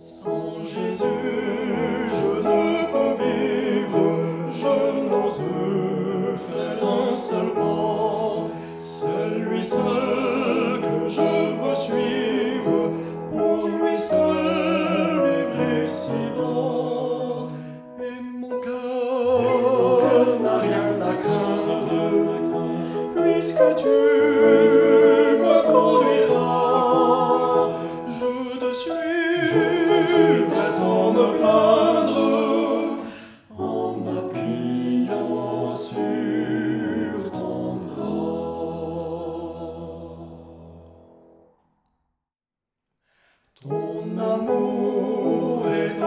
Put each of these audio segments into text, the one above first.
Sans Jésus, je ne peux vivre, je n'ose faire un seul pas. C'est lui seul que je veux suivre, pour lui seul, il est si bon. Et mon cœur n'a rien à craindre, puisque tu es un peu plus. en m'appuyant sur ton bras. Ton amour est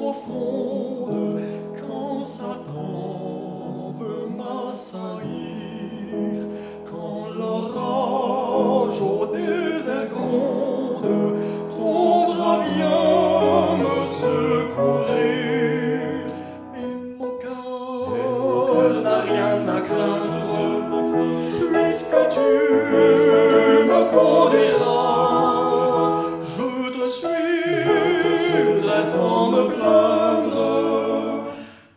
不负 sans me plaindre,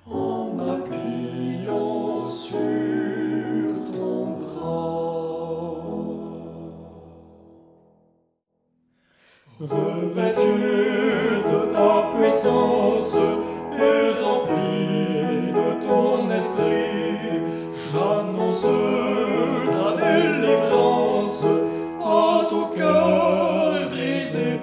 en m'appuyant sur ton bras. Revêtu de ta puissance et rempli de ton esprit, j'annonce ta délivrance à tout cœur brisé.